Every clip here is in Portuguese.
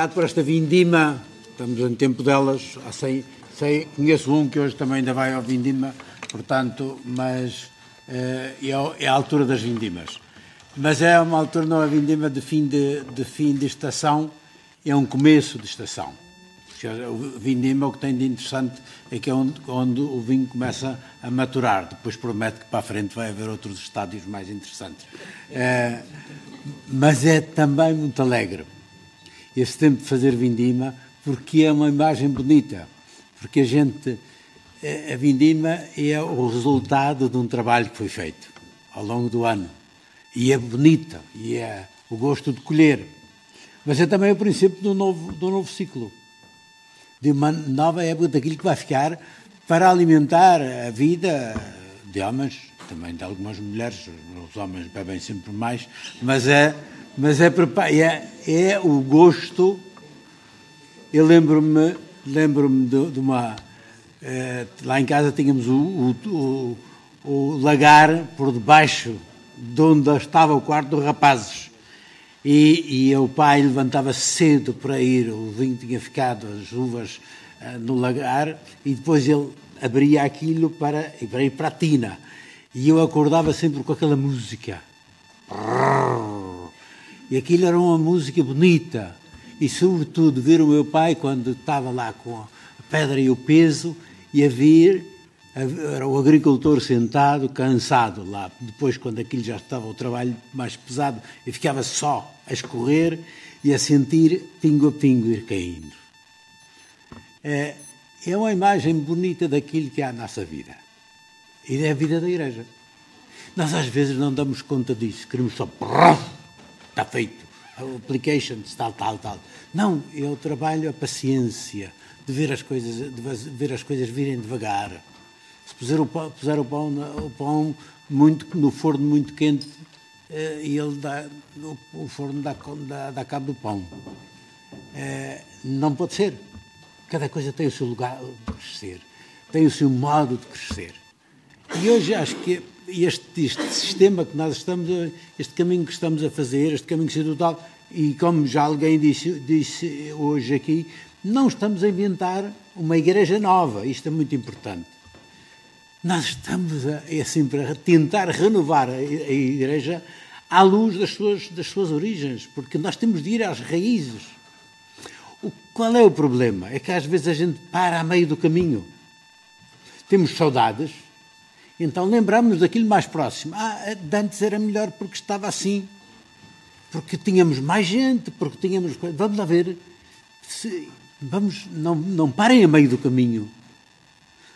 marcado por esta vindima, estamos em tempo delas, há 100, sei, conheço um que hoje também ainda vai ao vindima, portanto, mas uh, é, a altura das vindimas. Mas é uma altura, não é vindima de fim de, de fim de estação, é um começo de estação. O vindima o que tem de interessante é que é onde, onde, o vinho começa a maturar. Depois promete que para a frente vai haver outros estádios mais interessantes. É, mas é também muito alegre esse tempo de fazer vindima, porque é uma imagem bonita. Porque a gente. A vindima é o resultado de um trabalho que foi feito ao longo do ano. E é bonita, e é o gosto de colher. Mas é também o princípio do novo, do novo ciclo de uma nova época daquilo que vai ficar para alimentar a vida de homens, também de algumas mulheres, os homens bebem sempre mais, mas é, mas é, é, é o gosto. Eu lembro-me lembro-me de, de, uma. Eh, lá em casa tínhamos o, o, o, o lagar por debaixo de onde estava o quarto dos rapazes. E, e o pai levantava cedo para ir, o vinho tinha ficado, as uvas uh, no lagar, e depois ele abria aquilo para, para ir para a tina. E eu acordava sempre com aquela música. E aquilo era uma música bonita. E, sobretudo, ver o meu pai quando estava lá com a pedra e o peso e a vir era o agricultor sentado, cansado lá. Depois, quando aquilo já estava o trabalho mais pesado, eu ficava só a escorrer e a sentir pingo a pingo ir caindo. É, é uma imagem bonita daquilo que é a nossa vida. E é a vida da igreja. Nós às vezes não damos conta disso, queremos só. Está feito. Applications, tal, tal, tal. Não, o trabalho, a paciência de ver as coisas, de ver as coisas virem devagar se puser o pão, puser o pão, o pão muito, no forno muito quente, eh, e ele dá, o forno dá, dá, dá cabo do pão. É, não pode ser. Cada coisa tem o seu lugar de crescer, tem o seu modo de crescer. E hoje acho que este, este sistema que nós estamos, a, este caminho que estamos a fazer, este caminho total, e como já alguém disse, disse hoje aqui, não estamos a inventar uma igreja nova. Isto é muito importante. Nós estamos a, é assim, para tentar renovar a, a Igreja à luz das suas, das suas origens, porque nós temos de ir às raízes. O, qual é o problema? É que às vezes a gente para a meio do caminho. Temos saudades, então lembramos daquilo mais próximo. Ah, antes era melhor porque estava assim, porque tínhamos mais gente, porque tínhamos. Vamos lá ver. Se, vamos, não, não parem a meio do caminho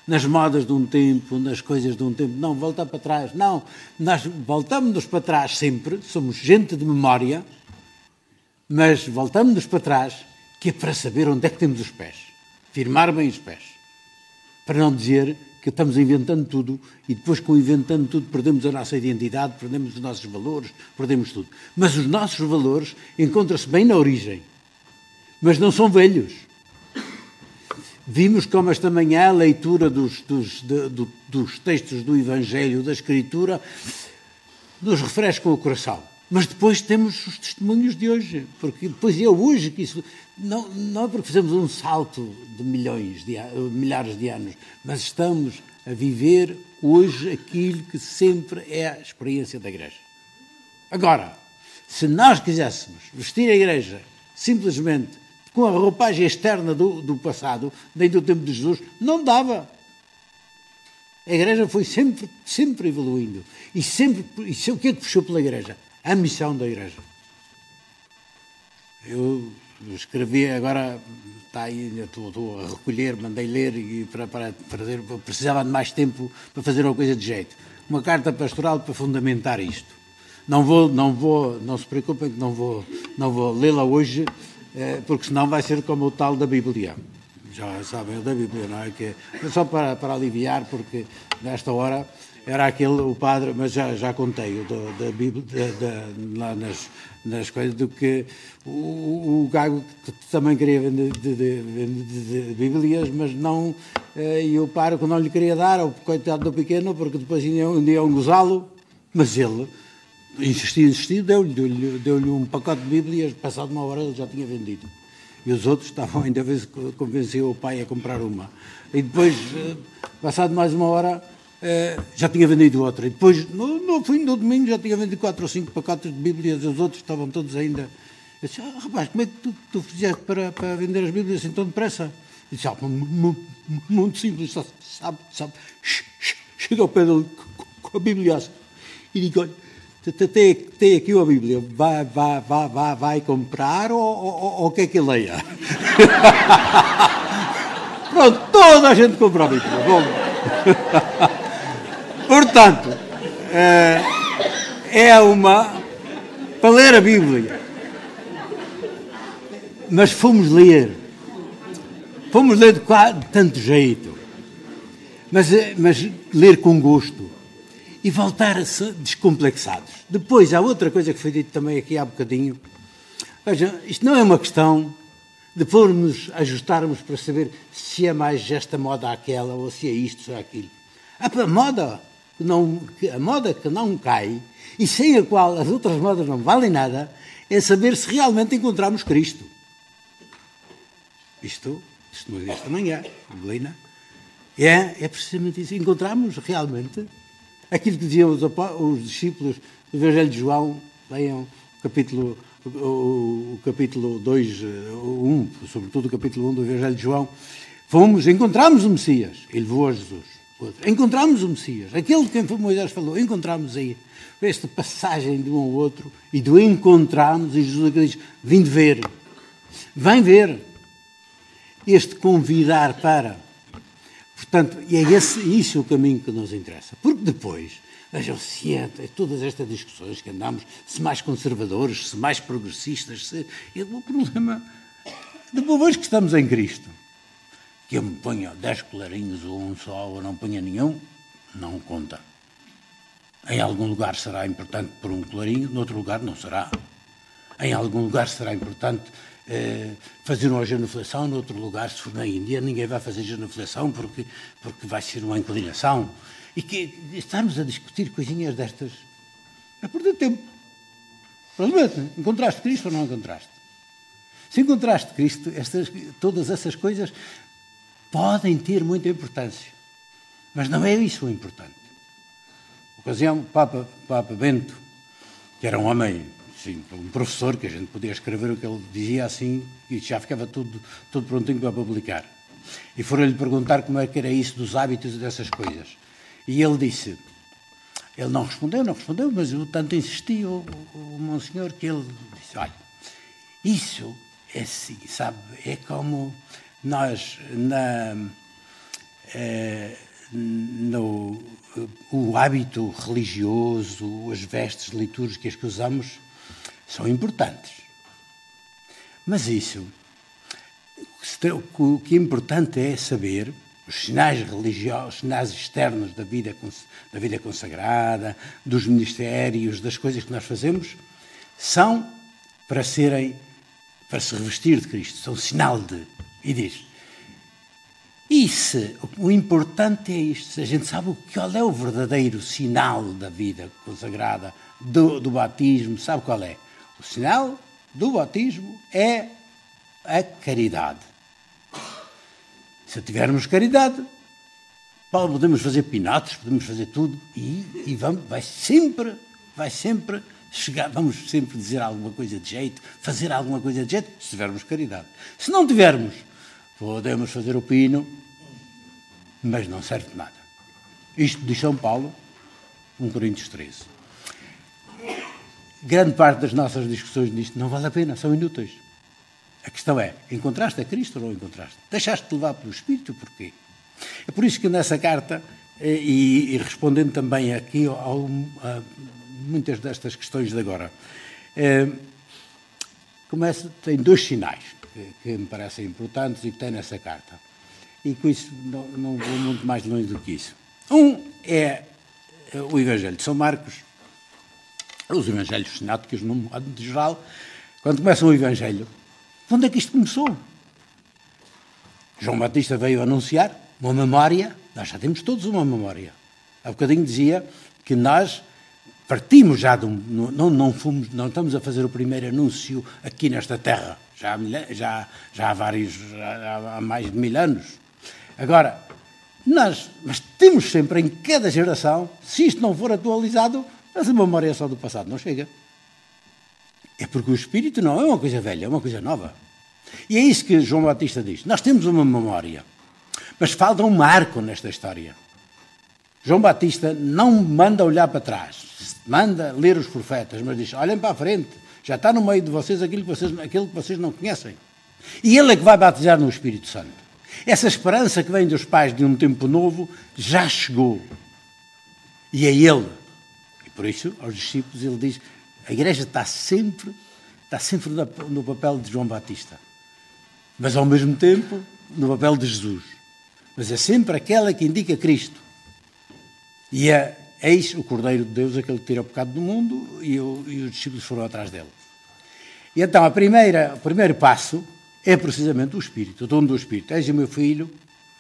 nas modas de um tempo, nas coisas de um tempo. Não, voltar para trás. Não, nós voltamos-nos para trás sempre, somos gente de memória, mas voltamos-nos para trás, que é para saber onde é que temos os pés. Firmar bem os pés. Para não dizer que estamos inventando tudo e depois, com inventando tudo, perdemos a nossa identidade, perdemos os nossos valores, perdemos tudo. Mas os nossos valores encontram-se bem na origem. Mas não são velhos Vimos como esta manhã a leitura dos, dos, de, do, dos textos do Evangelho, da Escritura, nos refresca o coração. Mas depois temos os testemunhos de hoje, porque depois é hoje que isso. Não, não é porque fizemos um salto de milhões, de milhares de anos, mas estamos a viver hoje aquilo que sempre é a experiência da Igreja. Agora, se nós quiséssemos vestir a Igreja simplesmente com a roupagem externa do, do passado, nem do tempo de Jesus, não dava. A Igreja foi sempre, sempre evoluindo. E sempre. E o que é que puxou pela Igreja? A missão da Igreja. Eu escrevi agora, está aí, estou, estou, a recolher, mandei ler e para, para fazer, precisava de mais tempo para fazer uma coisa de jeito. Uma carta pastoral para fundamentar isto. Não vou, não vou, não se preocupem que não vou, não vou lê-la hoje é, porque senão vai ser como o tal da Bíblia. Já sabem da Bíblia, não é? Que, é só para, para aliviar, porque nesta hora era aquele, o padre, mas já, já contei, o da, Bíblia, lá nas, nas coisas, do que o, o Gago também queria vender de, de, de, Bíblias, mas não, eh, e o pároco não lhe queria dar, ao coitado do pequeno, porque depois iam, iam gozá-lo, mas ele insistiu, insistiu, deu-lhe deu deu um pacote de Bíblias, passado uma hora ele já tinha vendido. E os outros estavam ainda a ver se convenciam o pai a comprar uma. E depois, eh, passado mais uma hora, já tinha vendido outra. E depois, no, no fim do domingo, já tinha vendido quatro ou cinco pacotes de Bíblias. Os outros estavam todos ainda. Eu disse, ah, rapaz, como é que tu, tu fizeste para, para vender as Bíblias assim tão depressa? E disse, ah, muito simples, sabe, sabe. Chega ao pé dele com a Bíblia e digo, olha, tem, tem aqui a Bíblia, vai, vai, vai, vai, vai comprar ou, ou, ou quer que leia? Pronto, toda a gente comprou a Bíblia. Bom. Portanto, é, é uma. para ler a Bíblia. Mas fomos ler. Fomos ler de, de tanto jeito. Mas, eh, mas ler com gosto e voltar a ser descomplexados. Depois, há outra coisa que foi dito também aqui há bocadinho. Veja, isto não é uma questão de pormos, ajustarmos para saber se é mais esta moda aquela ou se é isto ou aquilo. A moda que não, a moda que não cai e sem a qual as outras modas não valem nada é saber se realmente encontramos Cristo. Isto, isto não desta manhã, Belina, é, é precisamente isso. Encontramos realmente aquilo que diziam os, os discípulos do Evangelho de João, leiam o capítulo, o, o capítulo 2, 1, eh, sobretudo o capítulo 1 do Evangelho de João, fomos, encontramos o Messias, ele levou a Jesus. Encontramos o Messias, aquele que Moisés falou, encontramos aí. Esta passagem de um ao outro e do encontramos, e Jesus diz: Vim ver, vem ver. Este convidar para Portanto, e é esse, isso o caminho que nos interessa. Porque depois, vejam se é, todas estas discussões que andamos, se mais conservadores, se mais progressistas, se, é o problema. Depois que estamos em Cristo, que eu me ponha dez colarinhos ou um só, ou não ponha nenhum, não conta. Em algum lugar será importante por um colarinho, noutro lugar não será. Em algum lugar será importante eh, fazer uma genuflexão noutro lugar, se for na Índia, ninguém vai fazer genuflexão porque, porque vai ser uma inclinação. E que estamos a discutir coisinhas destas. É perder tempo. Provavelmente, encontraste Cristo ou não encontraste? Se encontraste Cristo, estas, todas essas coisas podem ter muita importância. Mas não é isso o importante. Ocasião, Papa, Papa Bento, que era um homem Sim, um professor que a gente podia escrever o que ele dizia assim e já ficava tudo, tudo prontinho para publicar. E foram-lhe perguntar como é que era isso dos hábitos e dessas coisas. E ele disse, ele não respondeu, não respondeu, mas eu tanto insisti, o, o, o monsenhor, que ele disse, olha, isso é assim, sabe, é como nós na... É, no, o hábito religioso, as vestes litúrgicas que usamos, são importantes. Mas isso, o que é importante é saber os sinais religiosos, os sinais externos da vida, da vida consagrada, dos ministérios, das coisas que nós fazemos, são para serem, para se revestir de Cristo, são sinal de. E diz, e se, o importante é isto, se a gente sabe qual é o verdadeiro sinal da vida consagrada, do, do batismo, sabe qual é? O sinal do batismo é a caridade. Se tivermos caridade, podemos fazer pinatos, podemos fazer tudo e, e vamos, vai sempre, vai sempre chegar, vamos sempre dizer alguma coisa de jeito, fazer alguma coisa de jeito, se tivermos caridade. Se não tivermos, podemos fazer o pino, mas não serve de nada. Isto de São Paulo, 1 Coríntios 13 grande parte das nossas discussões nisto não vale a pena, são inúteis. A questão é, encontraste a Cristo ou não encontraste? Deixaste-te levar pelo Espírito, porquê? É por isso que nessa carta, eh, e, respondendo também aqui a, muitas destas questões de agora, é, começa, tem dois sinais que, que, me parecem importantes e que tem nessa carta. E com isso não, não vou muito mais longe do que isso. Um é o Evangelho de São Marcos, os evangelhos sináticos, no modo de geral, quando começam o evangelho, onde é que isto começou? João Batista veio anunciar uma memória, nós já temos todos uma memória. Há bocadinho dizia que nós partimos já de um, não, não, fomos, não estamos a fazer o primeiro anúncio aqui nesta terra. Já há, já, já há vários, já há mais de mil anos. Agora, nós mas temos sempre em cada geração, se isto não for atualizado, a memória só do passado não chega. É porque o espírito não é uma coisa velha, é uma coisa nova. E é isso que João Batista diz. Nós temos uma memória, mas falta um marco nesta história. João Batista não manda olhar para trás, manda ler os profetas, mas diz: olhem para a frente, já está no meio de vocês aquilo que vocês, aquilo que vocês não conhecem. E ele é que vai batizar no Espírito Santo. Essa esperança que vem dos pais de um tempo novo já chegou. E é ele. E por isso, aos discípulos, ele diz: a igreja está sempre, está sempre no papel de João Batista, mas ao mesmo tempo no papel de Jesus. Mas é sempre aquela que indica Cristo. E é eis o Cordeiro de Deus, aquele que tira o pecado do mundo, e, o, e os discípulos foram atrás dele. E então a primeira, o primeiro passo é precisamente o Espírito, o dom do Espírito. És o meu filho,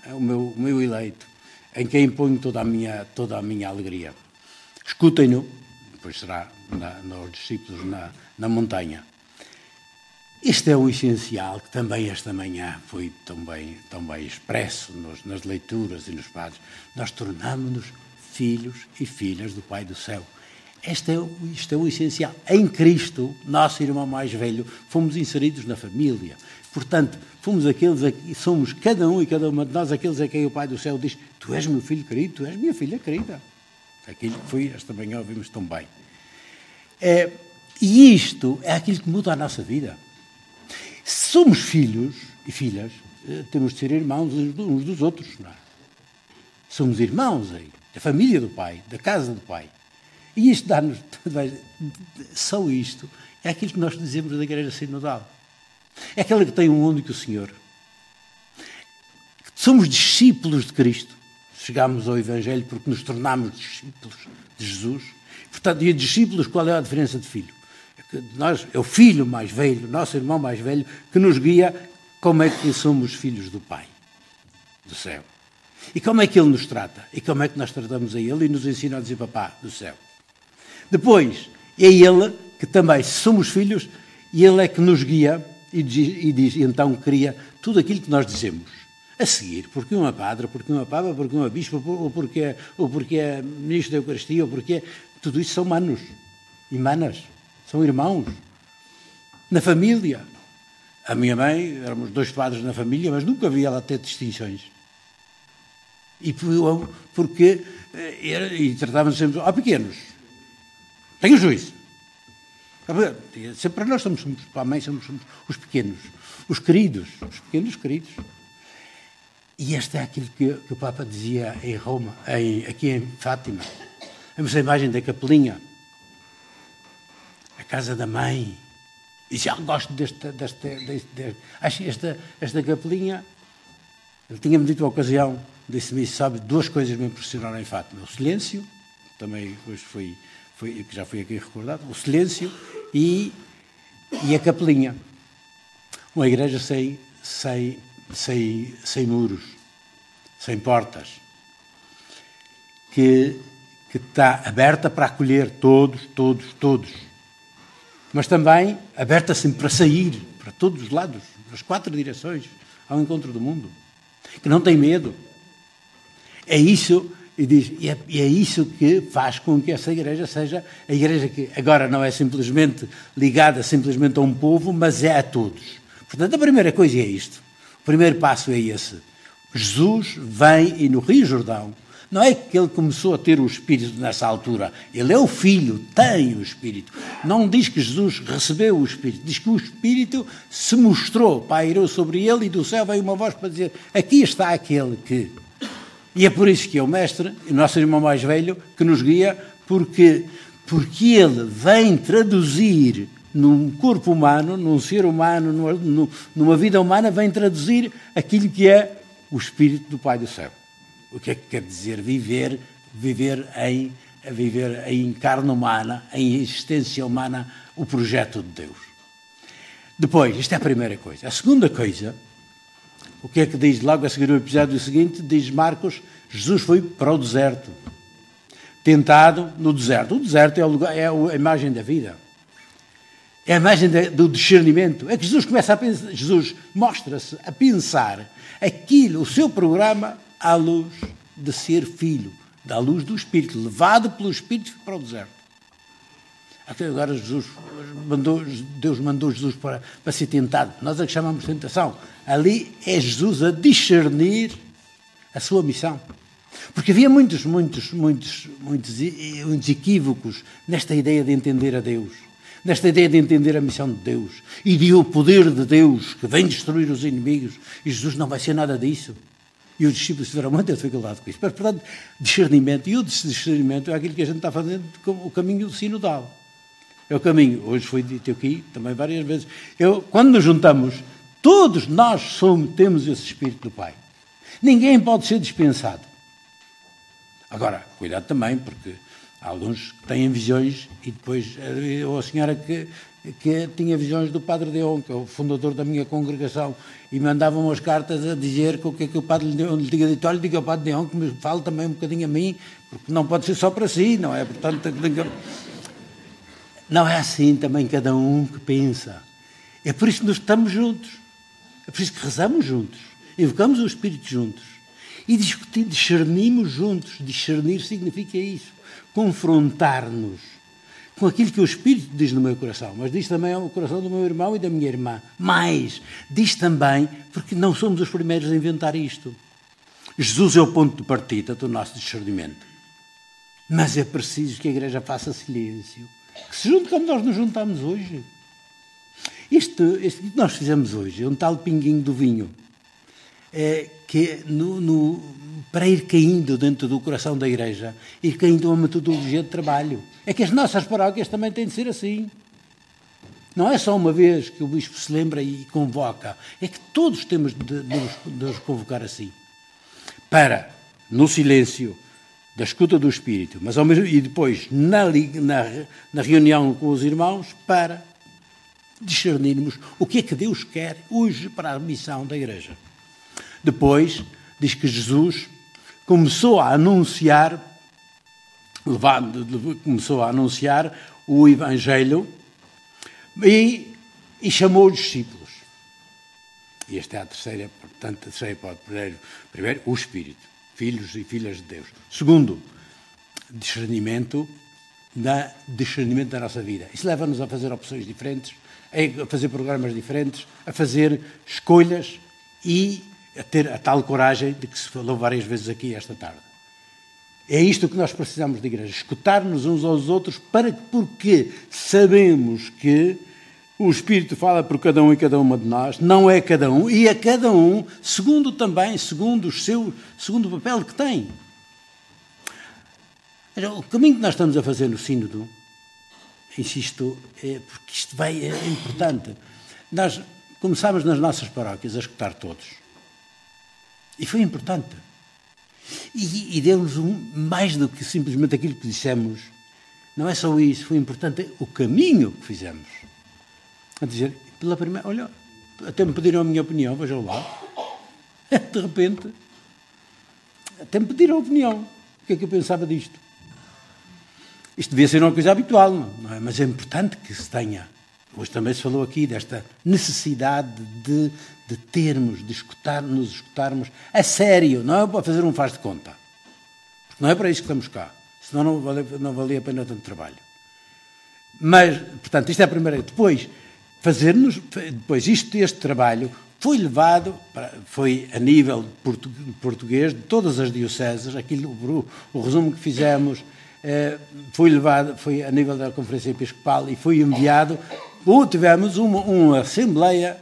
é o meu, o meu eleito, em quem ponho toda a minha, toda a minha alegria. Escutem-no, depois será na, nos discípulos na, na montanha. Este é o essencial que também esta manhã foi tão bem, tão bem expresso nos, nas leituras e nos padres. Nós tornamos-nos filhos e filhas do Pai do Céu. Este é, é o essencial. Em Cristo, nosso irmão mais velho, fomos inseridos na família. Portanto, fomos aqueles, somos cada um e cada uma de nós aqueles a quem o Pai do Céu diz: Tu és meu filho querido, tu és minha filha querida. Aquilo que foi, esta manhã ouvimos tão bem. É, e isto é aquilo que muda a nossa vida. Se somos filhos e filhas, eh, temos de ser irmãos uns dos outros. Não é? Somos irmãos aí, da família do Pai, da casa do Pai. E isto dá-nos. Só isto é aquilo que nós dizemos da Igreja Sinodal. É aquela que tem um único Senhor. Somos discípulos de Cristo. Chegámos ao Evangelho porque nos tornámos discípulos de Jesus. Portanto, e discípulos, qual é a diferença de filho? É, nós, é o filho mais velho, nosso irmão mais velho, que nos guia como é que somos filhos do Pai, do céu. E como é que Ele nos trata? E como é que nós tratamos a Ele e nos ensina a dizer papá do céu? Depois, é Ele que também, somos filhos, Ele é que nos guia e diz, e diz, e então cria tudo aquilo que nós dizemos. A seguir, porque uma padre, porque uma papa, porque uma bispo, ou porque, é, ou porque é ministro da Eucaristia, ou porque é, tudo isso são manos e manas, são irmãos. Na família. A minha mãe, éramos dois padres na família, mas nunca vi ela ter distinções. E porque eh, e tratávamos sempre, ó oh, pequenos, tenham juízo. Sempre para nós somos, somos para a mãe somos, somos, os pequenos, os queridos, os pequenos queridos. E este é aquilo que, que o Papa dizia em Roma, em, aqui em Fátima. Vemos a imagem da capelinha, a casa da mãe. E já gosto desta, desta, desta, acho esta, esta capelinha. Ele tinha-me dito a ocasião, disse-me, sabe, duas coisas me impressionaram em Fátima. O silêncio, também hoje foi foi, já foi aqui recordado, o silêncio e, e a capelinha. Uma igreja sem, sem, sem, sem muros, sem portas, que, que está aberta para acolher todos, todos, todos. Mas também aberta sempre para sair, para todos os lados, nas quatro direções, ao encontro do mundo. Que não tem medo. É isso e diz, e é, e é, isso que faz com que essa igreja seja a igreja que agora não é simplesmente ligada simplesmente a um povo, mas é a todos. Portanto, a primeira coisa é isto. O primeiro passo é esse. Jesus vem e no Rio Jordão, não é que ele começou a ter o Espírito nessa altura. Ele é o Filho, tem o Espírito. Não diz que Jesus recebeu o Espírito, diz que o Espírito se mostrou, pairou sobre ele e do céu veio uma voz para dizer: Aqui está aquele que e é por isso que é o mestre, o nosso irmão mais velho, que nos guia, porque, porque ele vem traduzir num corpo humano, num ser humano, numa, numa vida humana, vem traduzir aquilo que é o Espírito do Pai do Céu. O que é que quer dizer viver, viver em, viver em carne humana, em existência humana, o projeto de Deus. Depois, isto é a primeira coisa. A segunda coisa o que é que diz logo a seguir o episódio seguinte? Diz Marcos: Jesus foi para o deserto, tentado no deserto. O deserto é, lugar, é a imagem da vida. É a imagem do discernimento. É que Jesus começa a pensar, Jesus mostra-se a pensar aquilo, o seu programa, à luz de ser filho, da luz do Espírito, levado pelo Espírito para o deserto. Agora Jesus mandou, Deus mandou Jesus para, para ser tentado. Nós é que chamamos tentação. Ali é Jesus a discernir a sua missão. Porque havia muitos, muitos, muitos, muitos, muitos equívocos nesta ideia de entender a Deus, nesta ideia de entender a missão de Deus e de o poder de Deus que vem destruir os inimigos. E Jesus não vai ser nada disso. E os discípulos tiveram muita dificuldade com isso. Mas, portanto, discernimento. E o discernimento é aquilo que a gente está fazendo, o caminho sinodal. É o caminho. Hoje foi dito aqui também várias vezes. Eu, quando nos juntamos, todos nós somos, temos esse Espírito do Pai. Ninguém pode ser dispensado. Agora, cuidado também, porque há alguns que têm visões e depois, ou a senhora que, que tinha visões do Padre Deon, que é o fundador da minha congregação, e mandavam as cartas a dizer que o que é que o Padre Deon lhe tinha dito, olha, diga ao Padre Deon que me fale também um bocadinho a mim, porque não pode ser só para si, não é? Portanto, não é assim também cada um que pensa. É por isso que nós estamos juntos. É por isso que rezamos juntos. Evocamos o Espírito juntos. E discutimos, discernimos juntos. Discernir significa isso. Confrontar-nos com aquilo que o Espírito diz no meu coração. Mas diz também ao coração do meu irmão e da minha irmã. Mais, diz também, porque não somos os primeiros a inventar isto. Jesus é o ponto de partida do nosso discernimento. Mas é preciso que a Igreja faça silêncio que se junte como nós nos juntamos hoje. Isto, isto que nós fizemos hoje é um tal pinguinho do vinho, é, que no, no, para ir caindo dentro do coração da Igreja, ir caindo uma metodologia de trabalho. É que as nossas paróquias também têm de ser assim. Não é só uma vez que o Bispo se lembra e convoca, é que todos temos de, de nos convocar assim. Para, no silêncio, da escuta do Espírito, mas ao mesmo, e depois na, na, na reunião com os irmãos para discernirmos o que é que Deus quer hoje para a missão da Igreja. Depois, diz que Jesus começou a anunciar, levado, começou a anunciar o Evangelho e, e chamou os discípulos. E esta é a terceira, portanto, a terceira pode primeiro, primeiro o Espírito filhos e filhas de Deus. Segundo, discernimento da, discernimento da nossa vida. Isso leva-nos a fazer opções diferentes, a fazer programas diferentes, a fazer escolhas e a ter a tal coragem de que se falou várias vezes aqui esta tarde. É isto que nós precisamos de igreja, escutar-nos uns aos outros para porque sabemos que o Espírito fala por cada um e cada uma de nós, não é cada um, e a cada um, segundo também, segundo o seu, segundo o papel que tem. O caminho que nós estamos a fazer no Sínodo, insisto, é porque isto vai, é importante. Nós começámos nas nossas paróquias a escutar todos. E foi importante. E, e deu-nos um, mais do que simplesmente aquilo que dissemos. Não é só isso, foi importante o caminho que fizemos a dizer, pela primeira, olha, até me pediram a minha opinião, vejam lá. De repente, até me pediram a opinião. O que é que eu pensava disto? Isto devia ser uma coisa habitual, não é? Mas é importante que se tenha. Hoje também se falou aqui desta necessidade de, de termos, de escutar, nos escutarmos a sério, não é para fazer um faz de conta. Porque não é para isso que estamos cá. Senão não valia, não valia a pena tanto trabalho. Mas, portanto, isto é a primeira. Depois, fazer-nos, depois isto, este trabalho foi levado, para, foi a nível português, de todas as dioceses, aquilo, o, o resumo que fizemos eh, foi levado, foi a nível da Conferência Episcopal e foi enviado, ou tivemos uma, uma assembleia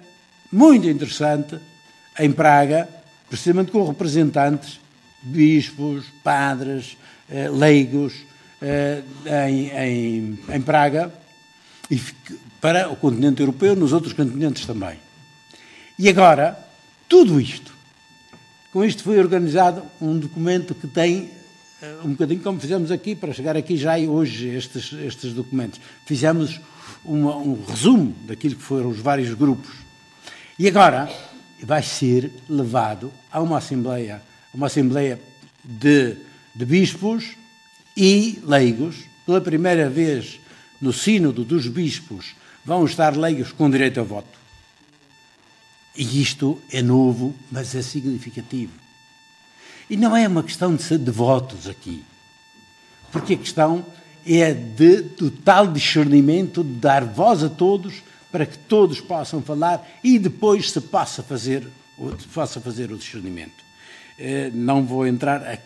muito interessante em Praga, precisamente com representantes, bispos, padres, eh, leigos, eh, em, em, em Praga, e para o continente europeu, nos outros continentes também. E agora, tudo isto, com isto foi organizado um documento que tem um bocadinho como fizemos aqui, para chegar aqui já hoje estes, estes documentos. Fizemos uma, um resumo daquilo que foram os vários grupos. E agora vai ser levado a uma assembleia, uma assembleia de, de bispos e leigos, pela primeira vez no sínodo dos bispos vão estar leigos com direito a voto. E isto é novo, mas é significativo. E não é uma questão de, de votos aqui, porque a questão é de total discernimento, de dar voz a todos, para que todos possam falar e depois se possa fazer, possa fazer o discernimento. Eh, não vou entrar,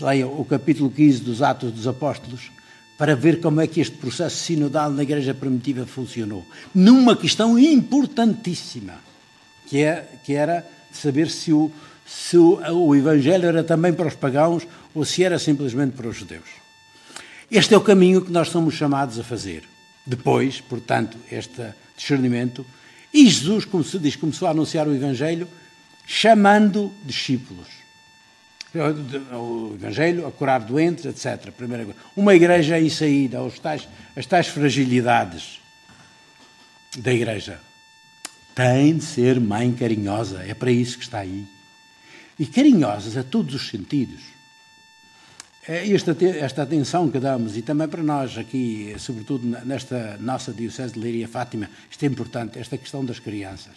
leia o capítulo 15 dos Atos dos Apóstolos, para ver como é que este processo sinodal na Igreja Primitiva funcionou. Numa questão importantíssima, que, é, que era saber se, o, se o, o Evangelho era também para os pagãos ou se era simplesmente para os judeus. Este é o caminho que nós somos chamados a fazer. Depois, portanto, este discernimento, e Jesus, como se diz, começou a anunciar o Evangelho, chamando discípulos. O Evangelho, a curar doentes, etc. Primeira coisa. Uma igreja em saída, as tais, as tais fragilidades da igreja. Tem de ser mãe carinhosa, é para isso que está aí. E carinhosas a todos os sentidos. É esta, esta atenção que damos, e também para nós aqui, sobretudo nesta nossa Diocese de Leiria Fátima, isto é importante, esta questão das crianças.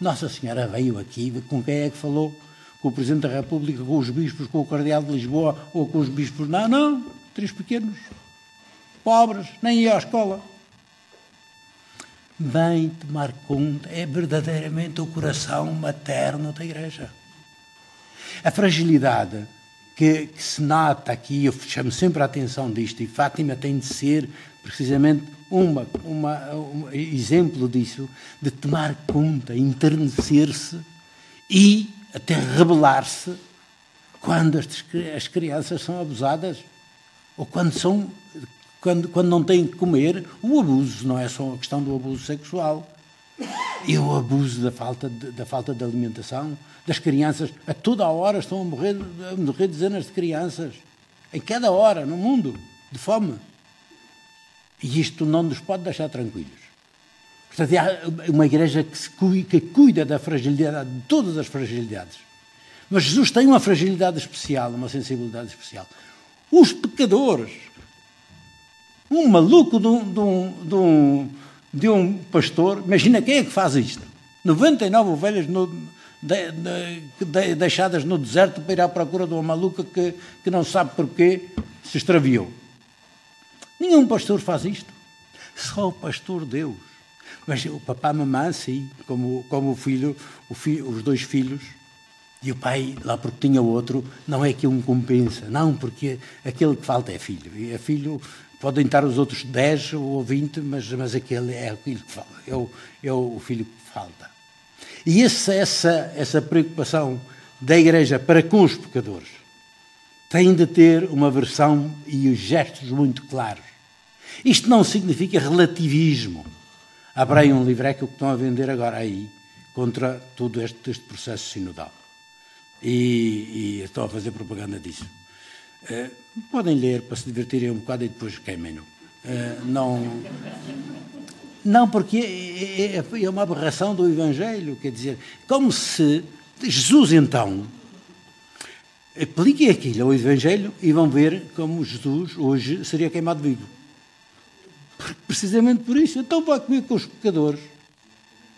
Nossa Senhora veio aqui, com quem é que falou? Com o Presidente da República, com os bispos, com o Cardeal de Lisboa ou com os bispos? Não, não, três pequenos, pobres, nem ia à escola. Vem tomar conta, é verdadeiramente o coração materno da Igreja. A fragilidade que, que, se nota aqui, eu chamo sempre a atenção disto, e Fátima tem de ser precisamente uma, uma, um exemplo disso, de tomar conta, enternecer-se e até rebelar-se quando as, as crianças são abusadas ou quando são quando, quando não têm que comer, o abuso não é só a questão do abuso sexual, e o abuso da falta de, da falta de alimentação, das crianças, a toda a hora estão a morrer, a morrer dezenas de crianças, em cada hora, no mundo, de fome. E isto não nos pode deixar tranquilos. Portanto, há uma igreja que, se cuida, que cuida da fragilidade, de todas as fragilidades. Mas Jesus tem uma fragilidade especial, uma sensibilidade especial. Os pecadores, um maluco de um, de um, de um, de um pastor, imagina quem é que faz isto? 99 ovelhas no, de, de, deixadas no deserto para ir à procura de uma maluca que, que não sabe porquê se extraviou. Nenhum pastor faz isto. Só o pastor Deus. Mas o papá e a mamãe, sim, como, como o filho, o filho, os dois filhos, e o pai, lá porque tinha outro, não é que um compensa, não, porque aquele que falta é filho. E é filho, podem estar os outros 10 ou 20, mas, mas aquele é aquilo que falta, é o, é o filho que falta. E essa, essa, essa preocupação da Igreja para com os pecadores tem de ter uma versão e os gestos muito claros. Isto não significa relativismo. Abrei um livreco que estão a vender agora aí contra todo este, este processo sinodal. E, e estou a fazer propaganda disso. Uh, podem ler para se divertirem um bocado e depois queimem-no. Uh, não, não, porque é, é, é uma aberração do Evangelho, quer dizer, como se Jesus então apliquem aquilo ao Evangelho e vão ver como Jesus hoje seria queimado vivo. Precisamente por isso. Então vai comer com os pecadores.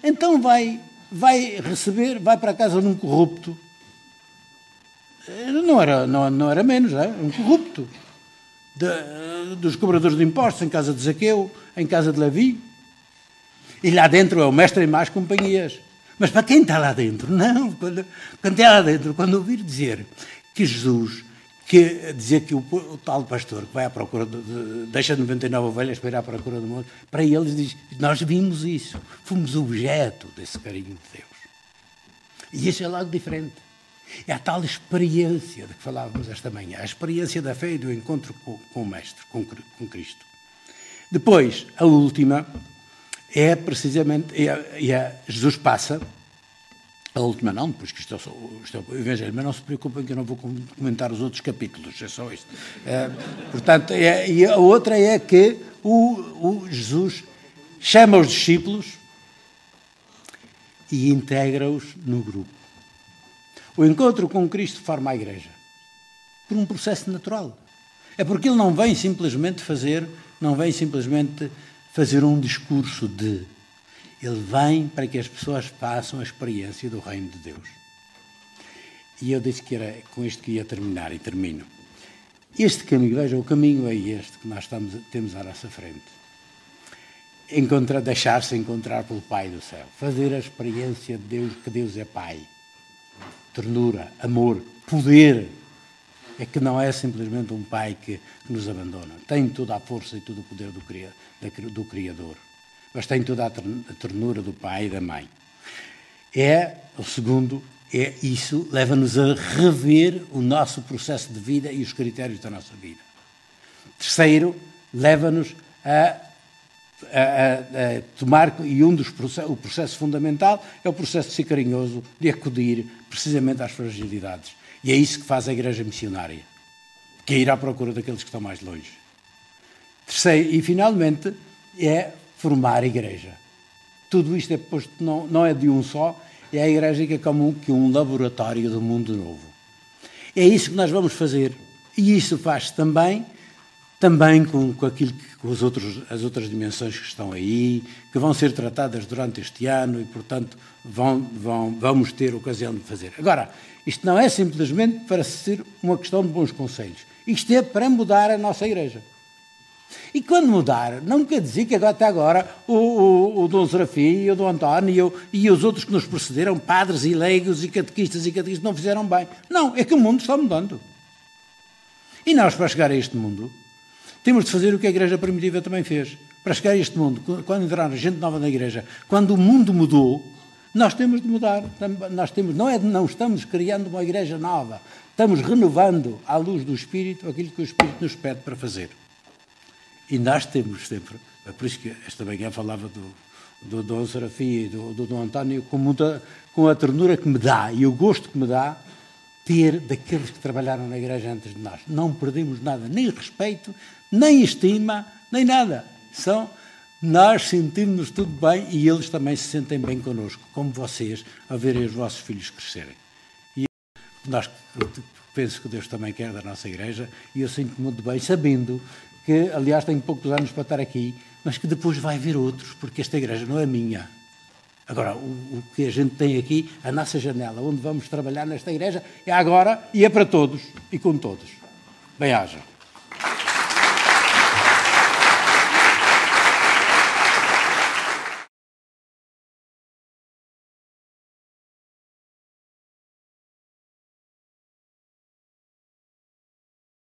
Então vai, vai receber, vai para casa de um corrupto. Não era, não, não era menos, é? um corrupto. De, dos cobradores de impostos, em casa de Zaqueu, em casa de Levi. E lá dentro é o mestre em más companhias. Mas para quem está lá dentro? Não, quando, quando está lá dentro, quando ouvir dizer que Jesus que dizer que o, o, tal pastor que vai à procura, de, de, deixa 99 ovelhas para ir à procura do mundo, para eles diz, nós vimos isso, fomos objeto desse carinho de Deus. E isso é algo diferente. É a tal experiência de que falávamos esta manhã, a experiência da fé e do encontro com, com o Mestre, com, com Cristo. Depois, a última, é precisamente, é, é, Jesus passa a última não, depois que isto é, isto é o Evangelho, mas não se preocupem que eu não vou comentar os outros capítulos, é só isto. É, portanto, é, e a outra é que o, o Jesus chama os discípulos e integra-os no grupo. O encontro com Cristo forma a igreja, por um processo natural. É porque ele não vem simplesmente fazer, não vem simplesmente fazer um discurso de. Ele vem para que as pessoas façam a experiência do reino de Deus. E eu disse que era com isto que ia terminar, e termino. Este caminho, veja, o caminho é este que nós estamos, temos à nossa frente. Deixar-se encontrar pelo Pai do céu. Fazer a experiência de Deus, que Deus é Pai. Ternura, amor, poder. É que não é simplesmente um Pai que, nos abandona. Tem toda a força e todo o poder do, do Criador. Mas tem toda a ternura do Pai e da Mãe. É, o segundo, é isso leva-nos a rever o nosso processo de vida e os critérios da nossa vida. Terceiro, leva-nos a, a, a, tomar, e um dos processos, o processo fundamental é o processo de ser carinhoso, de acudir precisamente às fragilidades. E é isso que faz a Igreja Missionária, que é ir à procura daqueles que estão mais longe. Terceiro, e finalmente, é formar a Igreja. Tudo isto é posto, não, não é de um só, é a Igreja que é como que um laboratório do mundo novo. É isso que nós vamos fazer. E isso faz também, também com, com, aquilo que, com os outros, as outras dimensões que estão aí, que vão ser tratadas durante este ano e, portanto, vão, vão, vamos ter ocasião de fazer. Agora, isto não é simplesmente para ser uma questão de bons conselhos. Isto é para mudar a nossa Igreja. E quando mudar, não quer dizer que até agora o, o, o Dom Serafim, o Dom António e os outros que nos precederam, padres e leigos e catequistas e catequistas, não fizeram bem. Não, é que o mundo está mudando. E nós, para chegar a este mundo, temos de fazer o que a Igreja Primitiva também fez. Para chegar a este mundo, quando entrar gente nova na Igreja, quando o mundo mudou, nós temos de mudar. Nós temos, não, é, não estamos criando uma Igreja nova, estamos renovando, à luz do Espírito, aquilo que o Espírito nos pede para fazer. E nós temos sempre, é por isso que esta manhã falava do, do Dom Serafim e do, do Dom António com, muita, com a ternura que me dá e o gosto que me dá ter daqueles que trabalharam na igreja antes de nós. Não perdemos nada, nem respeito, nem estima, nem nada. São nós sentimos-nos tudo bem e eles também se sentem bem connosco, como vocês, a verem os vossos filhos crescerem. E nós penso que Deus também quer da nossa igreja e eu sinto-me muito bem sabendo que, aliás, tenho poucos anos para estar aqui, mas que depois vai haver outros, porque esta igreja não é minha. Agora, o, o, que a gente tem aqui, a nossa janela, onde vamos trabalhar nesta igreja, é agora e é para todos e com todos. Bem-haja.